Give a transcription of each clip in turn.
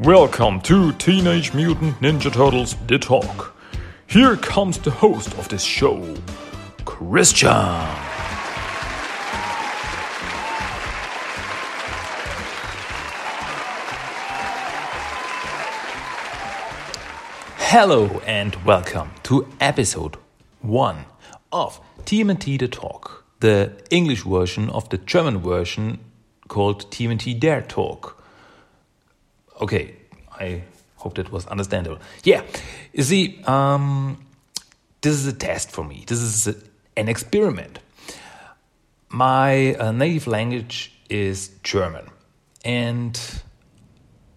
Welcome to Teenage Mutant Ninja Turtles The Talk. Here comes the host of this show, Christian. Hello and welcome to episode 1 of TMNT The Talk, the English version of the German version called TMNT Der Talk. Okay, I hope that was understandable. Yeah, you see, um, this is a test for me. This is a, an experiment. My uh, native language is German, and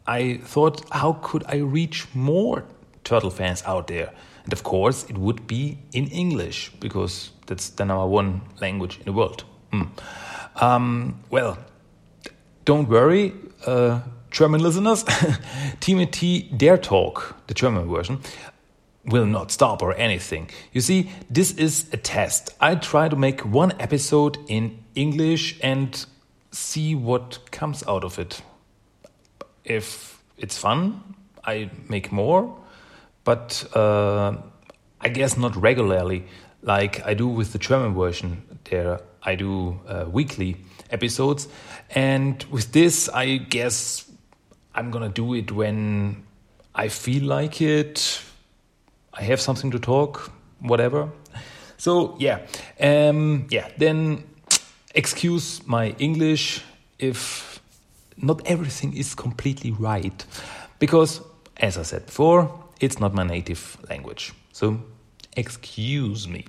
I thought, how could I reach more turtle fans out there? And of course, it would be in English because that's the number one language in the world. Hmm. Um, well, don't worry, uh, German listeners. TMT Der Talk, the German version, will not stop or anything. You see, this is a test. I try to make one episode in English and see what comes out of it. If it's fun, I make more, but uh, I guess not regularly like I do with the German version. There, I do uh, weekly episodes, and with this, I guess I'm gonna do it when I feel like it. I have something to talk, whatever. So yeah, um, yeah. Then excuse my English if not everything is completely right, because as I said before, it's not my native language. So excuse me.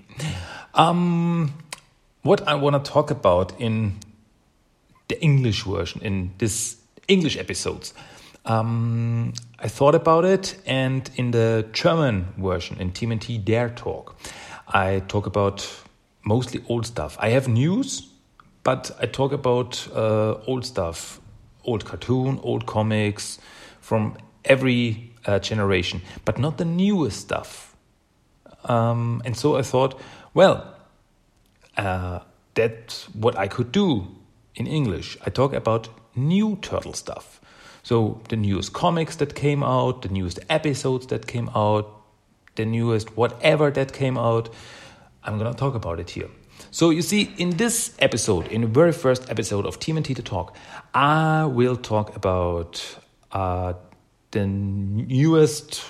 Um, what I want to talk about in the English version, in this English episodes, um, I thought about it, and in the German version, in TMNT Der Talk, I talk about mostly old stuff. I have news, but I talk about uh, old stuff, old cartoon, old comics from every uh, generation, but not the newest stuff. Um, and so I thought, well, uh, that's what I could do in English. I talk about new turtle stuff. So the newest comics that came out, the newest episodes that came out, the newest whatever that came out, I'm gonna talk about it here. So you see, in this episode, in the very first episode of TMNT to Talk, I will talk about uh, the newest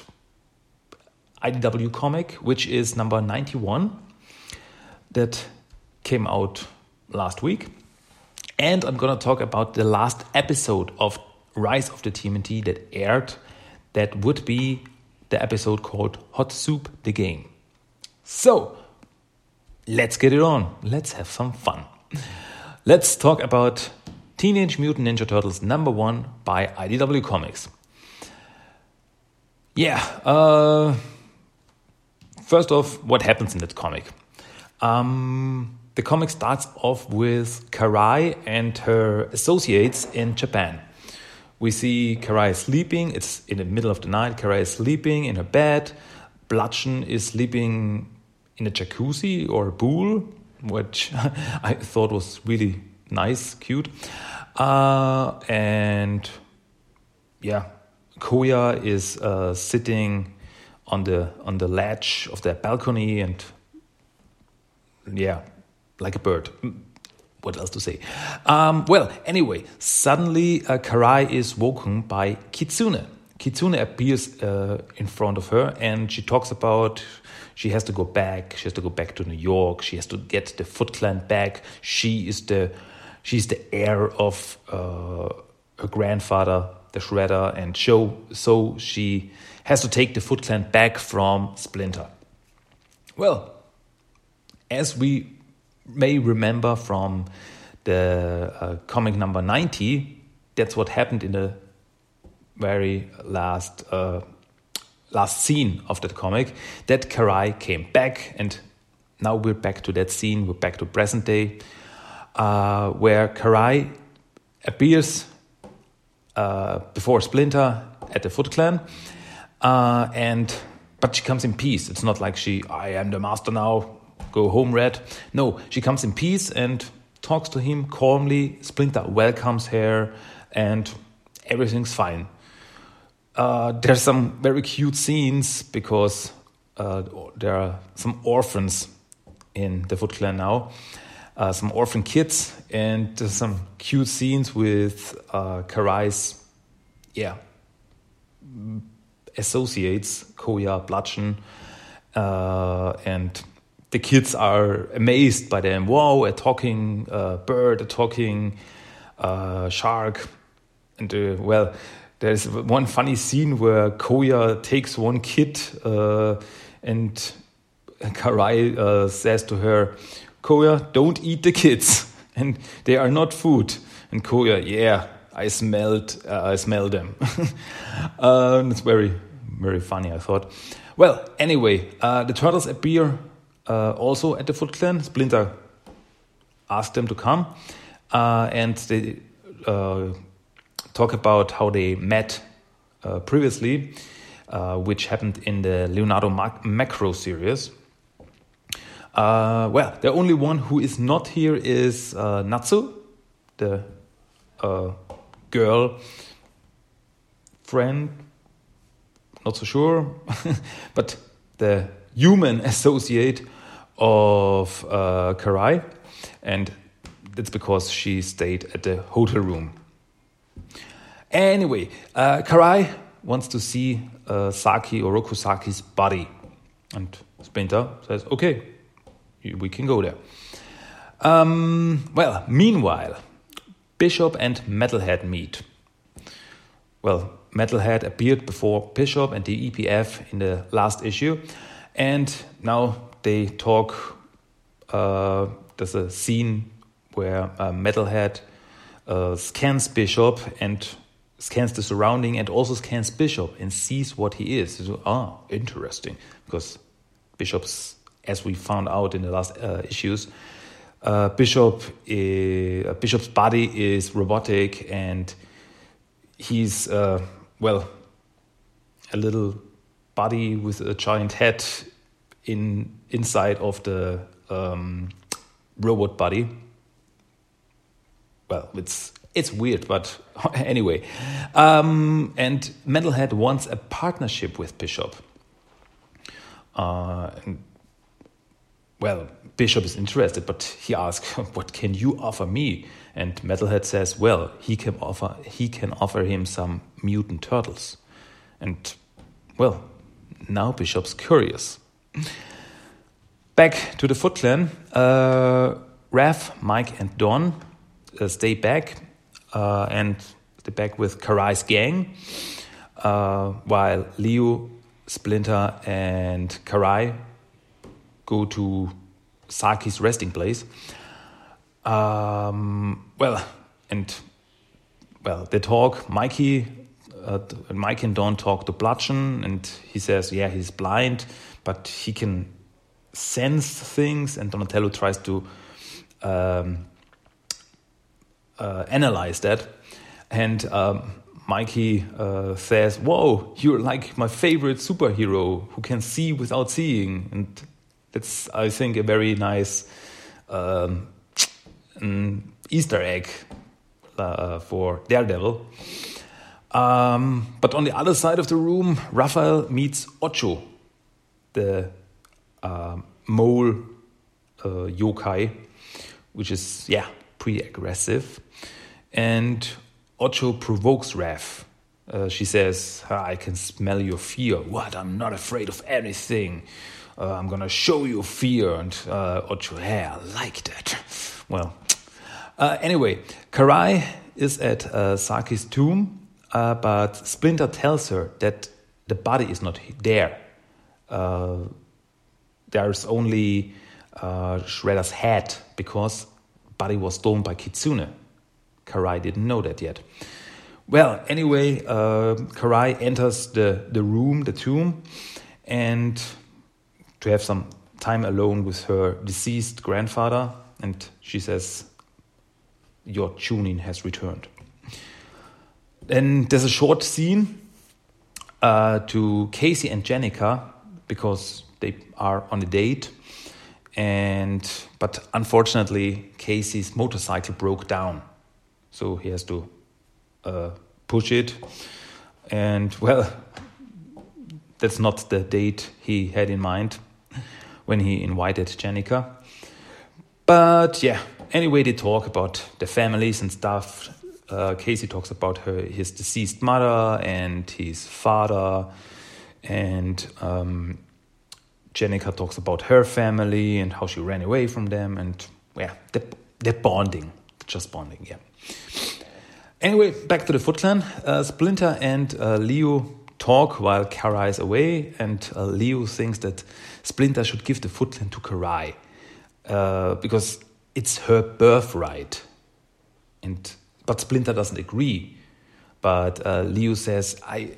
IDW comic, which is number 91, that came out last week. And I'm gonna talk about the last episode of Rise of the TMNT that aired, that would be the episode called Hot Soup the Game. So, let's get it on. Let's have some fun. Let's talk about Teenage Mutant Ninja Turtles number one by IDW Comics. Yeah, uh, first off, what happens in that comic? Um, the comic starts off with Karai and her associates in Japan. We see Karai sleeping. It's in the middle of the night. Karai is sleeping in her bed. Bludgeon is sleeping in a jacuzzi or a pool, which I thought was really nice, cute. Uh, and yeah, Koya is uh, sitting on the on the ledge of their balcony and yeah, like a bird what else to say? Um, well, anyway, suddenly uh, Karai is woken by Kitsune. Kitsune appears uh, in front of her and she talks about she has to go back. She has to go back to New York. She has to get the Foot Clan back. She is the she's the heir of uh, her grandfather, the Shredder, and show so she has to take the Foot Clan back from Splinter. Well, as we may remember from the uh, comic number 90, that's what happened in the very last uh, last scene of that comic. That Karai came back, and now we're back to that scene. We're back to present day, uh, where Karai appears uh, before Splinter at the Foot Clan, uh, and but she comes in peace. It's not like she, I am the master now go home, Red. No, she comes in peace and talks to him calmly. Splinter welcomes her, and everything's fine. uh, there's some very cute scenes because uh, there are some orphans in the Foot Clan now, uh, some orphan kids, and some cute scenes with uh, Karai's, yeah, associates, Koya, Bludgeon, uh, and the kids are amazed by them. Wow, a talking uh, bird, a talking uh, shark, and uh, well, there's one funny scene where Koya takes one kid uh, and Karai uh, says to her, Koya, don't eat the kids, and they are not food. And Koya, yeah, I smelled, uh, I smell them. it's very, very funny, I thought. Well, anyway, the turtles appear uh, also at the Foot Clan. Splinter asked them to come, uh, and they uh, talk about how they met previously, which happened in the Leonardo Mac Macro series. well, the only one who is not here is Natsu, the girl friend, not so sure, but the human associate of uh, Karai, and that's because she stayed at the hotel room. Anyway, uh, Karai wants to see uh, Saki Oroku Saki's body, and Splinter says, "Okay, we can go there." Um, well, meanwhile, Bishop and Metalhead meet. Well, Metalhead appeared before Bishop and the EPF in the last issue, and now they talk. Uh, there's a scene where uh, Metalhead uh, scans Bishop and scans the surrounding and also scans Bishop and sees what he is. So, ah, interesting, because Bishop's, as we found out in the last uh, issues, uh, Bishop is, uh, Bishop's body is robotic and he's uh, well a little body with a giant head in inside of the um, robot body. Well, it's it's weird, but anyway. Um, and Metalhead wants a partnership with Bishop. Uh, and, well, Bishop is interested, but he asks, "What can you offer me?" And Metalhead says, "Well, he can offer he can offer him some mutant turtles." And well, now Bishop's curious. Back to the Foot Clan, uh, Raph, Mike, and Don uh, stay back uh, and stay back with Karai's gang, uh, while Leo, Splinter, and Karai go to Saki's resting place. Um, well, and well, they talk. Mikey, uh, Mike and Don talk to Bludgeon, and he says, "Yeah, he's blind, but he can sense things." And Donatello tries to um, uh, analyze that, and um, Mikey uh, says, "Whoa, you're like my favorite superhero who can see without seeing," and that's I think, a very nice um, Easter egg uh, for Daredevil. Um, but on the other side of the room, Raphael meets Ocho, the uh, mole uh, yokai, which is, yeah, pretty aggressive. And Ocho provokes Raph. Uh, she says, I can smell your fear. What? I'm not afraid of anything uh, I'm gonna show you fear and uh, Ocho, hey, I like that. Well, uh, anyway, Karai is at uh, Saki's tomb, uh, but Splinter tells her that the body is not there. There's only uh, Shredder's head because body was stolen by Kitsune. Karai didn't know that yet. Well, anyway, uh, Karai enters the, the room, the tomb, and to have some time alone with her deceased grandfather, and she says, Your Chunin has returned. Then there's a short scene uh, to Casey and Jennika because they are on a date. And but unfortunately, Casey's motorcycle broke down, so he has to uh, push it. And well, that's not the date he had in mind when he invited Jennika. But yeah, anyway, they talk about the families and stuff. Uh, Casey talks about her his deceased mother and his father, and um, Jennika talks about her family and how she ran away from them, and yeah, they're, they're bonding, just bonding, yeah. Anyway, back to the Foot Clan. Uh, Splinter and uh, Leo talk while Karai is away, and uh, Leo thinks that Splinter should give the Foot Clan to Karai uh, because it's her birthright. And but Splinter doesn't agree. But uh, Leo says, "I,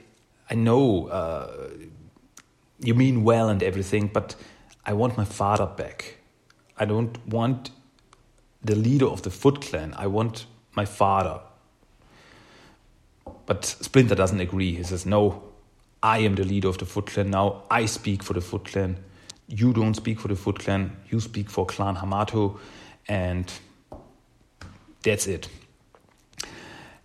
I know uh, you mean well and everything, but I want my father back. I don't want the leader of the Foot Clan. I want my father." But Splinter doesn't agree. He says, No, I am the leader of the Foot Clan now. I speak for the Foot Clan. You don't speak for the Foot Clan. You speak for Clan Hamato. And that's it.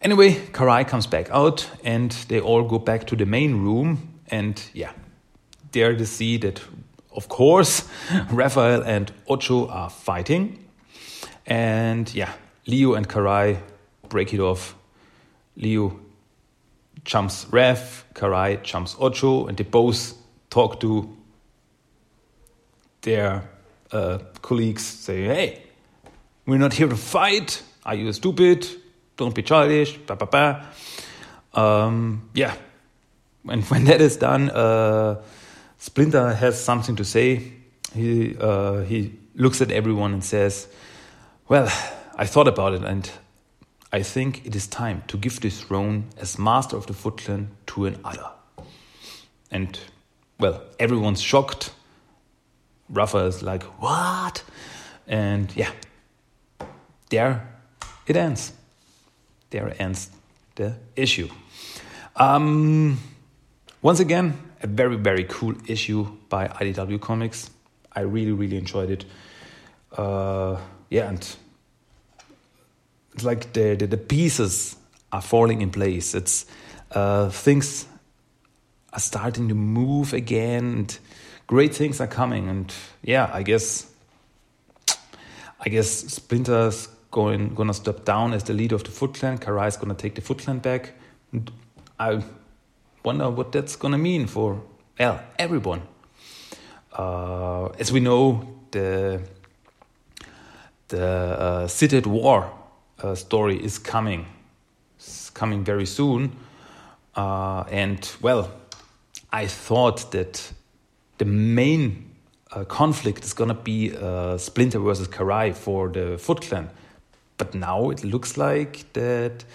Anyway, Karai comes back out and they all go back to the main room. And yeah, there to see that, of course, Raphael and Ocho are fighting. And yeah, Leo and Karai break it off. Leo jumps Raph, Karai jumps Ocho, and they both talk to their uh, colleagues, say, hey, we're not here to fight. Are you stupid? Don't be childish. Blah, blah, blah. Um, yeah. And when that is done, uh, Splinter has something to say. He, uh, he looks at everyone and says, Well, I thought about it and I think it is time to give this throne as master of the Foot Clan to another. And, well, everyone's shocked. Raphael's like, What? And yeah, there it ends. There ends the issue. Um, once again, a very, very cool issue by IDW Comics. I really, really enjoyed it. Uh, yeah, and it's like the, the, the pieces are falling in place. It's uh, things are starting to move again. And great things are coming, and yeah, I guess I guess Splinter's going gonna step down as the leader of the Foot Clan. Karai's gonna take the Foot Clan back. And I wonder what that's gonna mean for well everyone. Uh, as we know, the the uh, City at War uh, story is coming. It's coming very soon. Uh, and well, I thought that the main uh, conflict is to be uh, Splinter versus Karai for the Foot Clan. But now it looks like that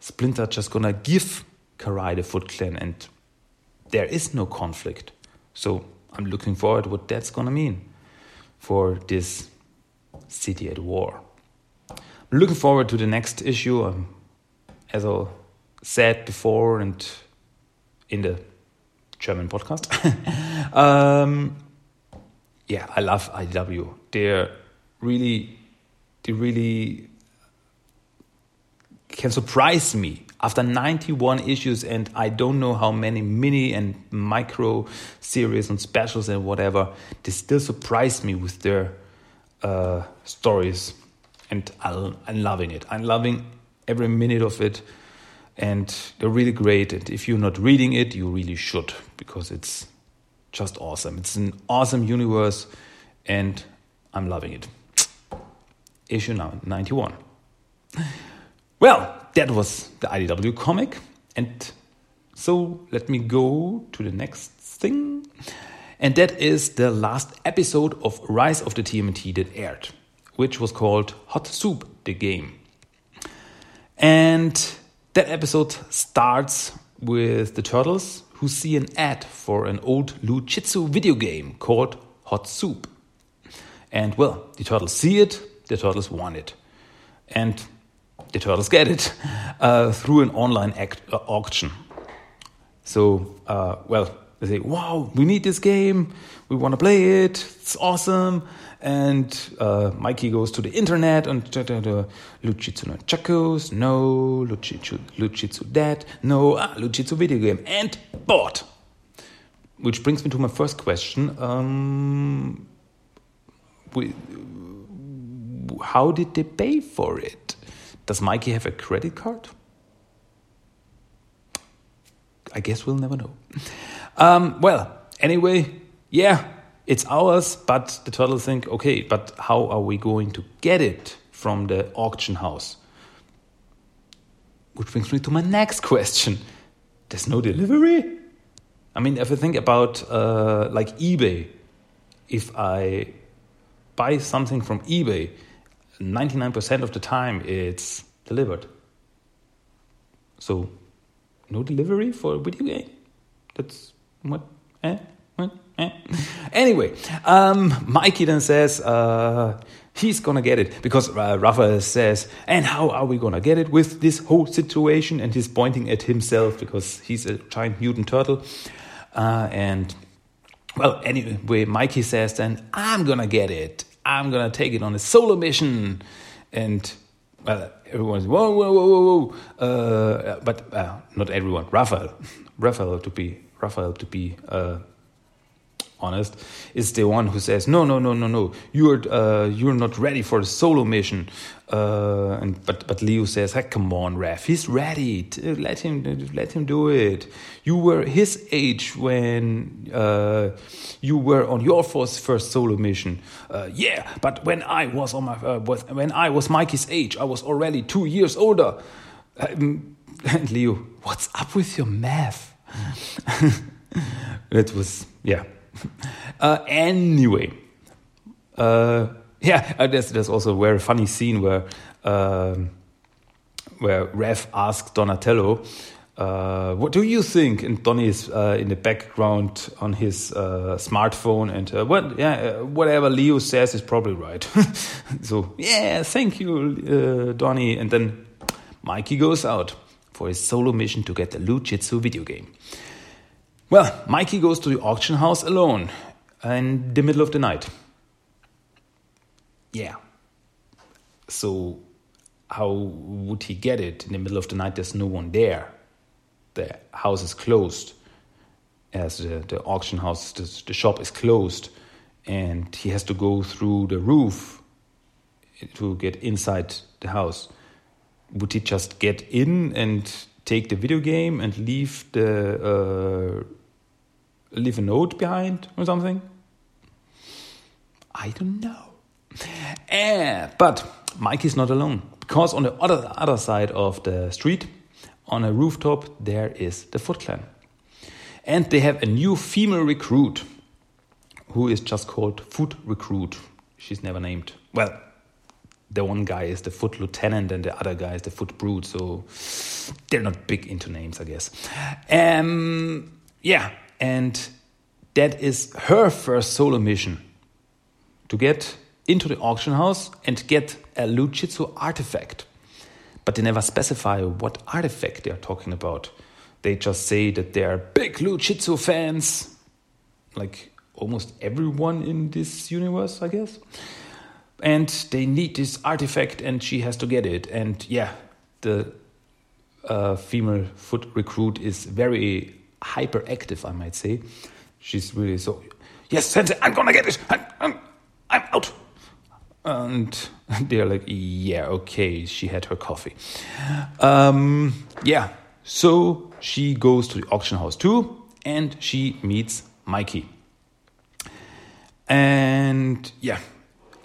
Splinter just to give Karai the Foot Clan and there is no conflict. So I'm looking forward what that's to mean for this city at war I'm looking forward to the next issue. Um, as I said before, and in the German podcast. um, yeah, I love IDW. They're really, they really can surprise me after 91 issues and I don't know how many mini and micro series and specials and whatever. They still surprise me with their uh, stories and I'm loving it. I'm loving every minute of it, and they're really great. And if you're not reading it, you really should because it's just awesome. It's an awesome universe, and I'm loving it. Issue now 91. Well, that was the IDW comic, and so let me go to the next thing. And that is the last episode of Rise of the TMT that aired which was called Hot Soup the Game. And that episode starts with the turtles who see an ad for an old Lou Jitsu video game called Hot Soup. And well, the turtles see it, the turtles want it. And the turtles get it uh, through an online act, uh, auction. So, uh, well, they say, "Wow, we need this game. We want to play it. It's awesome." And uh, Mikey goes to the internet and Lou Jitsu no Chakos, no, Lou Jitsu, dead, no, ah, Lou Jitsu video game, and bought. Which brings me to my first question. Um, we, how did they pay for it? Does Mikey have a credit card? I guess we'll never know. Um, well, anyway, yeah, it's ours, but the turtles think, okay, but how are we going to get it from the auction house? Which brings me to my next question. There's no delivery? I mean, if I think about uh, like eBay, if I buy something from eBay, 99% of the time it's delivered. So, no delivery for a video game? That's what? Eh? What? Eh? Anyway, um, Mikey then says uh, he's gonna get it because uh, Raphael says, and how are we gonna get it with this whole situation? And he's pointing at himself because he's a giant mutant turtle. Uh, and well, anyway, Mikey says then, I'm gonna get it. I'm gonna take it on a solo mission. And well, everyone's whoa, whoa, whoa, whoa, whoa. Uh, but uh, not everyone. Raphael, Raphael to be Raphael to be uh, honest, is the one who says, "No, no, no, no, no. You're uh, you're not ready for a solo mission." Uh, and but but Leo says, hey, "Come on, Raph. He's ready. Let him let him do it. You were his age when uh, you were on your first first solo mission. Uh, yeah, but when I was on my uh, when I was Mikey's age, I was already two years older." Um, and Leo, what's up with your math? it was yeah uh, anyway, uh, yeah, uh, there's, there's also a very funny scene where um, where Raph asks Donatello, uh, "What do you think?" And Donnie is uh, in the background on his smartphone, and what, yeah, whatever Leo says is probably right. so yeah, thank you, Donnie. And then Mikey goes out for his solo mission to get the Lou Jitsu video game. Well, Mikey goes to the auction house alone in the middle of the night. Yeah. So, how would he get it in the middle of the night? There's no one there. The house is closed, as the, the auction house, the, the shop is closed, and he has to go through the roof to get inside the house. Would he just get in and take the video game and leave the uh, leave a note behind or something? I don't know. Eh, but Mike is not alone because on the other other side of the street, on a rooftop, there is the Foot Clan, and they have a new female recruit who is just called Foot Recruit. She's never named. Well, the one guy is the Foot Lieutenant and the other guy is the Foot Brute, so they're not big into names, I guess. Um, yeah, and that is her first solo mission to get into the auction house and get a Lou Jitsu artifact. But they never specify what artifact they are talking about. They just say that they are big Lou Jitsu fans, like almost everyone in this universe, I guess. And they need this artifact, and she has to get it. And yeah, the uh, female foot recruit is very hyperactive, I might say. She's really so, yes, Sensei, I'm gonna get it. I'm, I'm, I'm out. And they're like, yeah, okay. She had her coffee. Um, yeah, so she goes to the auction house too, and she meets Mikey. And yeah,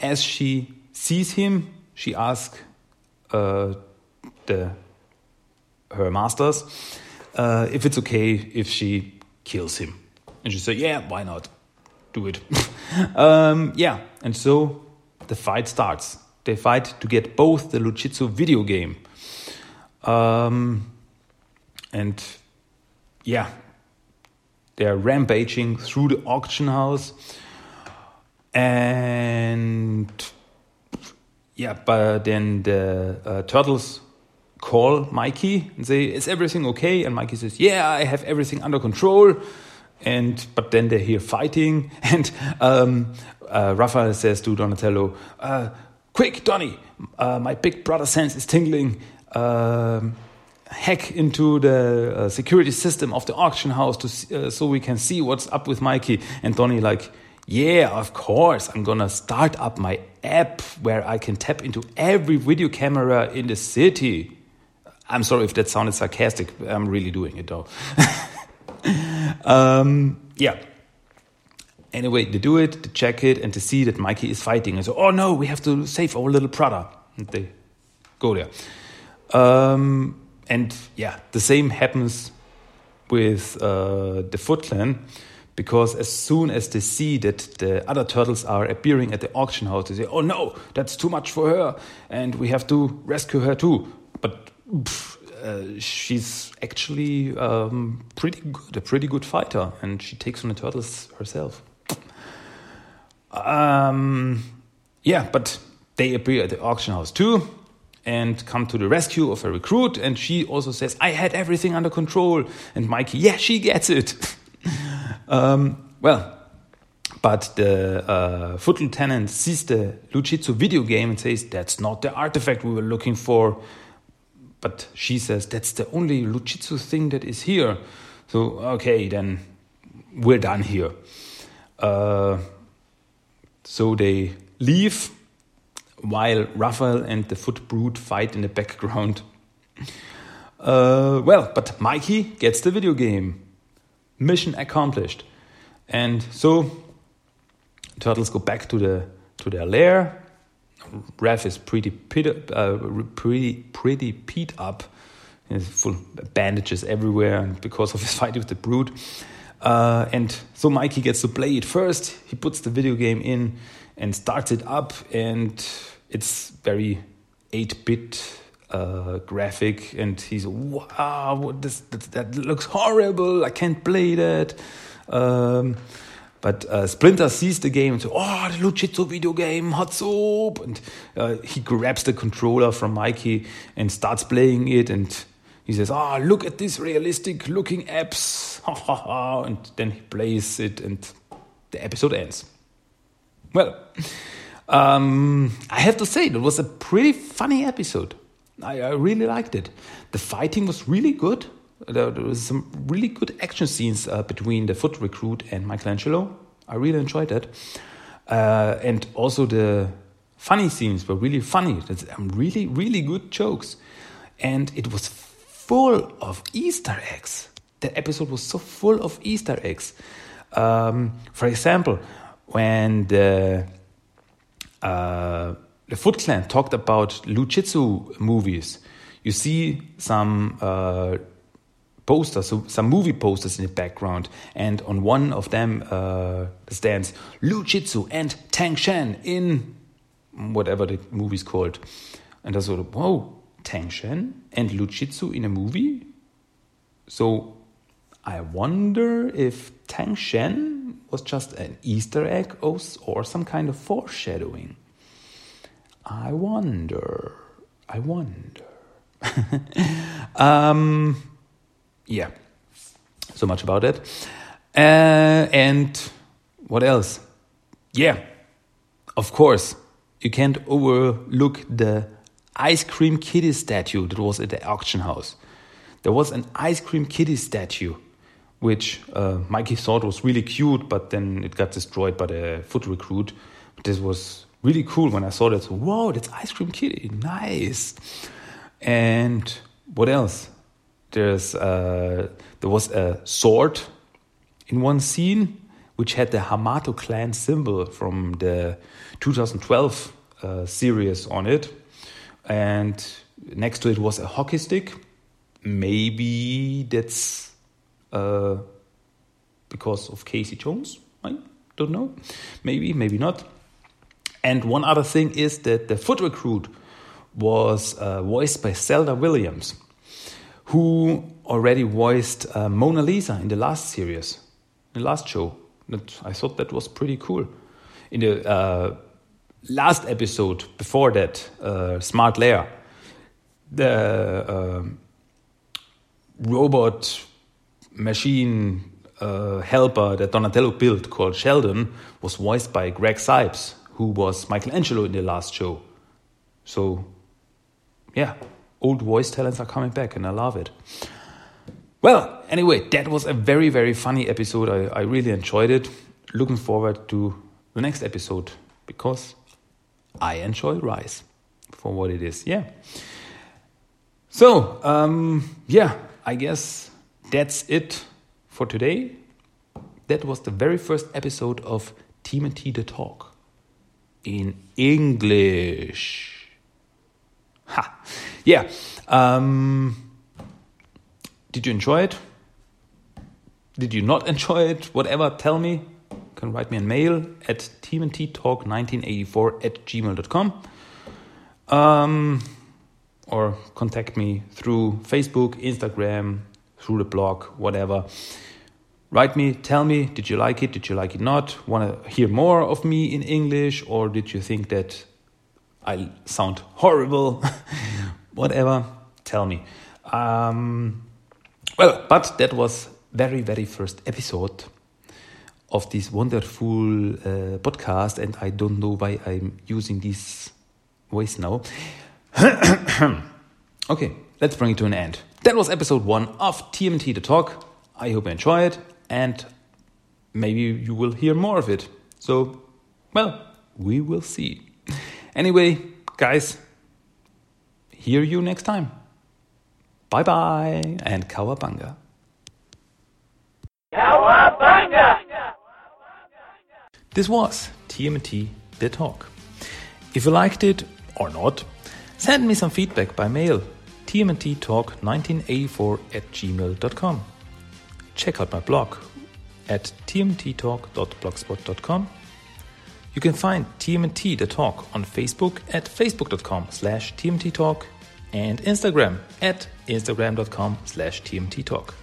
as she sees him, she asks uh, the her masters uh, if it's okay if she kills him. And she said, Yeah, why not? Do it. um, yeah, and so the fight starts. They fight to get both the Lou Jitsu video game. Um, and yeah, they're rampaging through the auction house. And yeah, but then the uh, turtles call Mikey and say, Is everything okay? And Mikey says, Yeah, I have everything under control. and but then they hear fighting, and um, uh, Raphael says to Donatello, uh, "Quick, Donny, uh, my big brother sense is tingling." Um, hack into the uh, security system of the auction house to uh, so we can see what's up with Mikey. And Donny like, yeah, of course, I'm gonna start up my app where I can tap into every video camera in the city. I'm sorry if that sounded sarcastic. I'm really doing it though. um, yeah. Anyway, they do it, they check it, and to see that Mikey is fighting. And so, oh no, we have to save our little brother. And they go there. Um, and yeah, the same happens with uh, the Foot Clan because as soon as they see that the other turtles are appearing at the auction house, they say, "Oh no, that's too much for her, and we have to rescue her too." But pff, uh, she's actually um, pretty good, a pretty good fighter, and she takes on the turtles herself. Um, yeah, but they appear at the auction house too and come to the rescue of a recruit. And she also says, I had everything under control. And Mikey, yeah, she gets it. um, well, but the uh, foot lieutenant sees the Lou Jitsu video game and says, That's not the artifact we were looking for. But she says, That's the only Lou Jitsu thing that is here. So, okay, then we're done here. Uh, so they leave while Raphael and the Foot Brute fight in the background. Uh, well, but Mikey gets the video game. Mission accomplished. And so turtles go back to the to their lair. Raph is pretty uh, pretty pretty beat up. He's full bandages everywhere because of his fight with the brute. Uh, and so Mikey gets to play it first. He puts the video game in and starts it up, and it's very 8-bit uh, graphic and he's wow this, that, that, looks horrible i can't play that um, but uh, Splinter sees the game and says, "Oh, the Lou Jitsu video game, hot soup!" And uh, he grabs the controller from Mikey and starts playing it. And he says, "Ah, oh, look at these realistic-looking apps!" and then he plays it, and the episode ends. Well, um, I have to say, it was a pretty funny episode. I, I really liked it. The fighting was really good. There, there was some really good action scenes uh, between the foot recruit and Michelangelo. I really enjoyed that. Uh, and also the funny scenes were really funny. That's um, really, really good jokes. And it was full of Easter eggs. The episode was so full of Easter eggs. Um, for example, when the uh, the Foot Clan talked about Lou Jitsu movies. You see some uh, posters, so some movie posters in the background, and on one of them uh, stands Lou Jitsu and Tang Shen in whatever the movie's called. And I thought, whoa, Tang Shen and Lou Jitsu in a movie? So I wonder if Tang Shen was just an Easter egg or some kind of foreshadowing. I wonder. I wonder. um, yeah, so much about it. Uh, and what else? Yeah, of course, you can't overlook the ice cream kitty statue that was at the auction house. There was an ice cream kitty statue which uh, Mikey thought was really cute, but then it got destroyed by the foot recruit. This was really cool when I saw that. So, whoa, that's Ice Cream Kitty, nice. And what else? There's uh, there was a sword in one scene which had the Hamato clan symbol from the 2012 uh, series on it, and next to it was a hockey stick. Maybe that's uh, because of Casey Jones. I don't know. Maybe, maybe not. And one other thing is that the foot recruit was uh, voiced by Zelda Williams, who already voiced uh, Mona Lisa in the last series, the last show. That I thought that was pretty cool. In the uh, last episode before that, uh, Smart Lair, the uh, robot machine uh, helper that Donatello built called Sheldon was voiced by Greg Cipes, who was Michelangelo in the last show. So, yeah, old voice talents are coming back, and I love it. Well, anyway, that was a very, very funny episode. I, I really enjoyed it. Looking forward to the next episode because I enjoy rice for what it is. Yeah. So, um, yeah, I guess that's it for today. That was the very first episode of TMNT The Talk in English. Ha! Yeah. Um, did you enjoy it? Did you not enjoy it? Whatever, tell me. You can write me a mail at tmnttalk1984 at gmail.com. Um, or contact me through Facebook, Instagram, through the blog, whatever. Write me, tell me, did you like it? Did you like it not? Want to hear more of me in English? Or did you think that I sound horrible? whatever, tell me. Um, well, but that was very, very first episode of this wonderful uh, podcast, and I don't know why I'm using this voice now. okay, let's bring it to an end. That was episode one of TMT The Talk. I hope you enjoy it, and maybe you will hear more of it. So, well, we will see. Anyway, guys, hear you next time. Bye bye and Cowabunga. Cowabunga! This was TMT The Talk. If you liked it or not, send me some feedback by mail tmnttalk1984 at gmail.com. Check out my blog at tmttalk.blogspot.com. You can find TMT The Talk on Facebook at facebook.com slash tmttalk and Instagram at instagram.com slash tmttalk.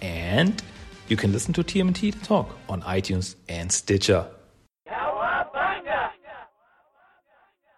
And you can listen to TMT The Talk on iTunes and Stitcher.